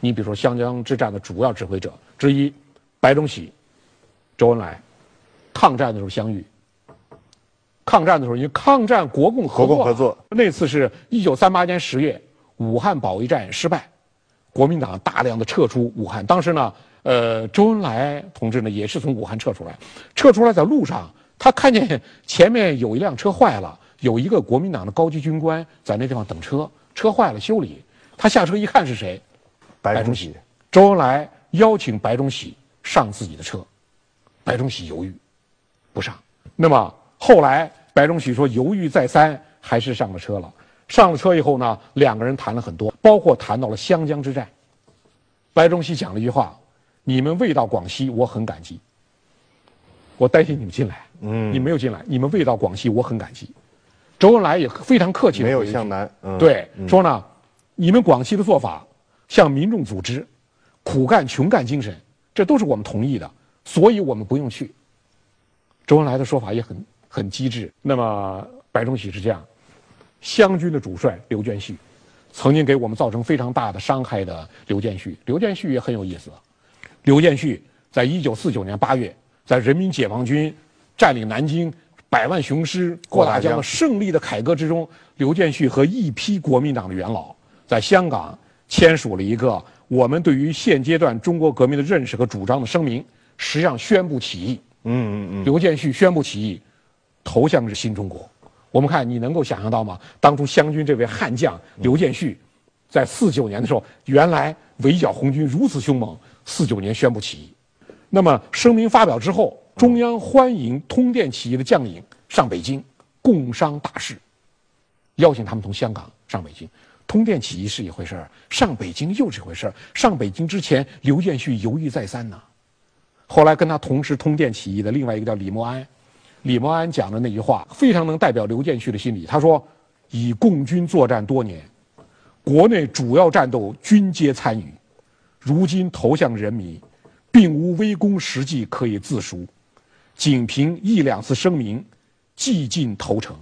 你比如说湘江之战的主要指挥者之一，白崇禧、周恩来，抗战的时候相遇。抗战的时候，因为抗战国共合作，国共合作那次是一九三八年十月，武汉保卫战失败，国民党大量的撤出武汉。当时呢，呃，周恩来同志呢也是从武汉撤出来，撤出来在路上，他看见前面有一辆车坏了，有一个国民党的高级军官在那地方等车，车坏了修理，他下车一看是谁，白崇禧，周恩来邀请白崇禧上自己的车，白崇禧犹豫，不上。那么后来。白崇禧说：“犹豫再三，还是上了车了。上了车以后呢，两个人谈了很多，包括谈到了湘江之战。白崇禧讲了一句话：‘你们未到广西，我很感激。我担心你们进来，嗯，你没有进来，你们未到广西，我很感激。’周恩来也非常客气，没有向南，对，说呢，你们广西的做法，向民众组织，苦干穷干精神，这都是我们同意的，所以我们不用去。周恩来的说法也很。”很机智。那么白崇禧是这样，湘军的主帅刘建绪，曾经给我们造成非常大的伤害的刘建绪。刘建绪也很有意思。刘建绪在一九四九年八月，在人民解放军占领南京、百万雄师过大江胜利的凯歌之中，刘建绪和一批国民党的元老在香港签署了一个我们对于现阶段中国革命的认识和主张的声明，实际上宣布起义。嗯嗯嗯。刘建绪宣布起义。投向是新中国，我们看你能够想象到吗？当初湘军这位悍将刘建绪，在四九年的时候，原来围剿红军如此凶猛，四九年宣布起义。那么声明发表之后，中央欢迎通电起义的将领上北京共商大事，邀请他们从香港上北京。通电起义是一回事儿，上北京又是一回事儿。上北京之前，刘建绪犹豫再三呢。后来跟他同时通电起义的另外一个叫李默安。李默安讲的那句话非常能代表刘建绪的心理。他说：“以共军作战多年，国内主要战斗均皆参与，如今投向人民，并无微功实绩可以自赎，仅凭一两次声明，既尽投诚，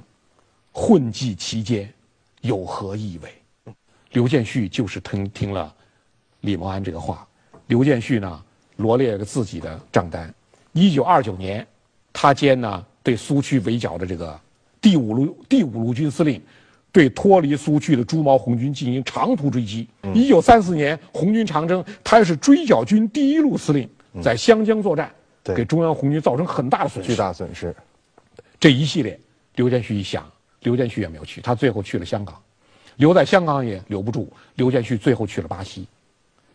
混迹其间，有何意味？”刘建绪就是听听了李茂安这个话。刘建绪呢，罗列了自己的账单：一九二九年。他兼呢对苏区围剿的这个第五路第五路军司令，对脱离苏区的朱毛红军进行长途追击。一九三四年红军长征，他是追剿军第一路司令，在湘江作战，给中央红军造成很大的损失。巨大损失。这一系列，刘建绪一想，刘建绪也没有去，他最后去了香港，留在香港也留不住。刘建旭最后去了巴西，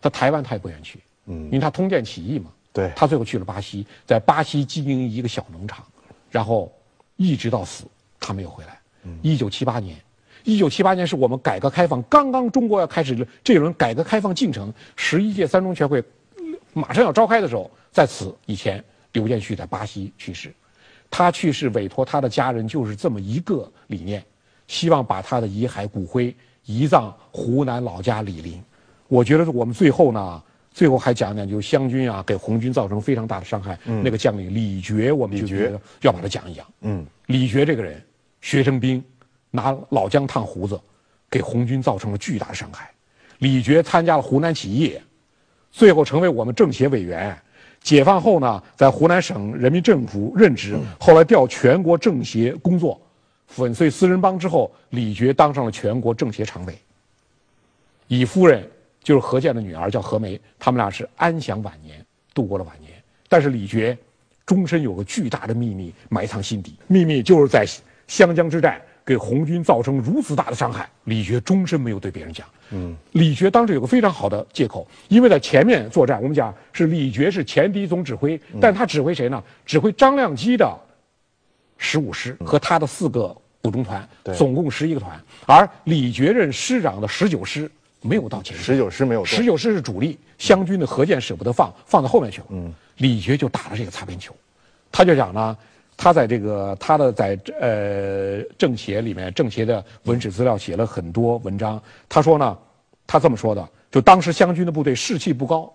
他台湾他也不愿去，嗯，因为他通电起义嘛。对他最后去了巴西，在巴西经营一个小农场，然后一直到死，他没有回来。一九七八年，一九七八年是我们改革开放刚刚中国要开始这轮改革开放进程，十一届三中全会马上要召开的时候，在此以前，刘建旭在巴西去世。他去世委托他的家人就是这么一个理念，希望把他的遗骸骨灰移葬湖南老家醴陵。我觉得我们最后呢。最后还讲讲，就湘军啊，给红军造成非常大的伤害。那个将领李觉，我们就觉得要把他讲一讲。嗯，李觉这个人，学生兵，拿老姜烫胡子，给红军造成了巨大的伤害。李觉参加了湖南起义，最后成为我们政协委员。解放后呢，在湖南省人民政府任职，后来调全国政协工作。粉碎四人帮之后，李觉当上了全国政协常委。以夫人。就是何健的女儿叫何梅，他们俩是安享晚年，度过了晚年。但是李觉终身有个巨大的秘密埋藏心底，秘密就是在湘江之战给红军造成如此大的伤害，李觉终身没有对别人讲。嗯，李觉当时有个非常好的借口，因为在前面作战，我们讲是李觉是前敌总指挥，但他指挥谁呢？指挥张亮基的十五师和他的四个补充团，总共十一个团，而李觉任师长的十九师。没有到前十九师没有，十九师是主力，湘军的河舰舍不得放，放到后面去了。嗯，李觉就打了这个擦边球，他就讲呢，他在这个他的在呃政协里面，政协的文史资料写了很多文章。他说呢，他这么说的，就当时湘军的部队士气不高，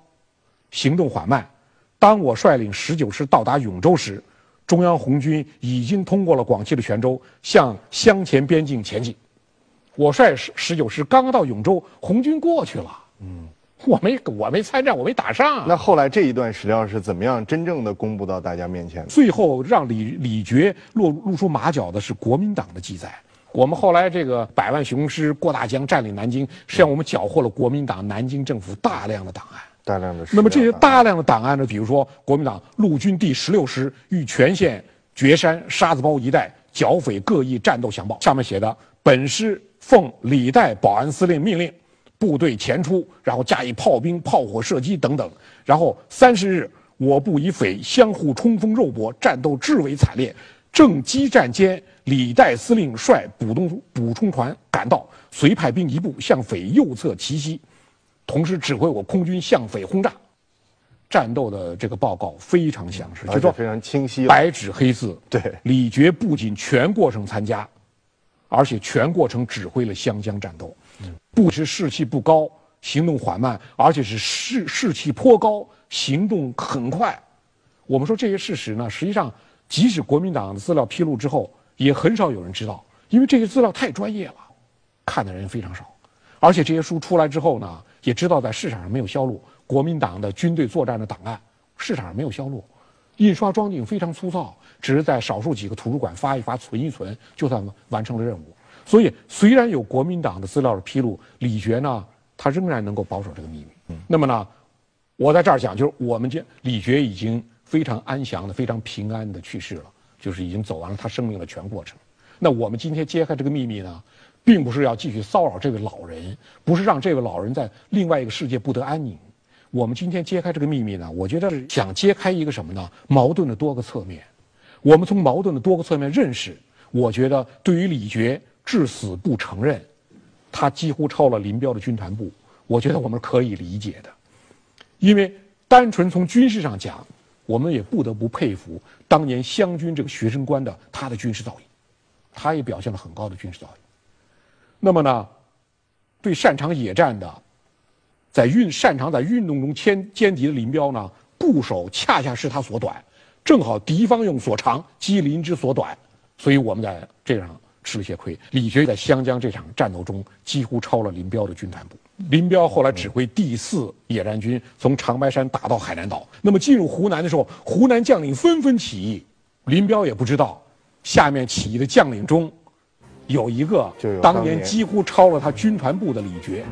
行动缓慢。当我率领十九师到达永州时，中央红军已经通过了广西的泉州，向湘黔边境前进。我率十十九师刚刚到永州，红军过去了。嗯，我没我没参战，我没打仗。那后来这一段史料是怎么样真正的公布到大家面前的？最后让李李觉露露出马脚的是国民党的记载。我们后来这个百万雄师过大江占领南京，实际上我们缴获了国民党南京政府大量的档案。大量的。那么这些大量的档案呢？比如说国民党陆军第十六师与全县绝山沙子包一带剿匪各异战斗详报，上面写的：本师奉李代保安司令命令。部队前出，然后加以炮兵、炮火射击等等。然后三十日，我部与匪相互冲锋肉搏，战斗至为惨烈。正激战间，李代司令率补充补充团赶到，遂派兵一部向匪右侧奇袭，同时指挥我空军向匪轰炸。战斗的这个报告非常详实，就说非常清晰，白纸黑字。对，李觉不仅全过程参加，而且全过程指挥了湘江战斗。不是士气不高，行动缓慢，而且是士士气颇高，行动很快。我们说这些事实呢，实际上即使国民党的资料披露之后，也很少有人知道，因为这些资料太专业了，看的人非常少。而且这些书出来之后呢，也知道在市场上没有销路。国民党的军队作战的档案，市场上没有销路，印刷装订非常粗糙，只是在少数几个图书馆发一发、存一存，就算完成了任务。所以，虽然有国民党的资料的披露，李觉呢，他仍然能够保守这个秘密。那么呢，我在这儿讲，就是我们这李觉已经非常安详的、非常平安的去世了，就是已经走完了他生命的全过程。那我们今天揭开这个秘密呢，并不是要继续骚扰这位老人，不是让这位老人在另外一个世界不得安宁。我们今天揭开这个秘密呢，我觉得是想揭开一个什么呢？矛盾的多个侧面。我们从矛盾的多个侧面认识，我觉得对于李觉。至死不承认，他几乎超了林彪的军团部。我觉得我们可以理解的，因为单纯从军事上讲，我们也不得不佩服当年湘军这个学生官的他的军事造诣，他也表现了很高的军事造诣。那么呢，对擅长野战的，在运擅长在运动中歼歼敌的林彪呢，固守恰恰是他所短，正好敌方用所长击林之所短，所以我们在这样。吃了些亏，李傕在湘江这场战斗中几乎超了林彪的军团部。林彪后来指挥第四野战军从长白山打到海南岛。那么进入湖南的时候，湖南将领纷纷起义，林彪也不知道，下面起义的将领中，有一个当年几乎超了他军团部的李傕。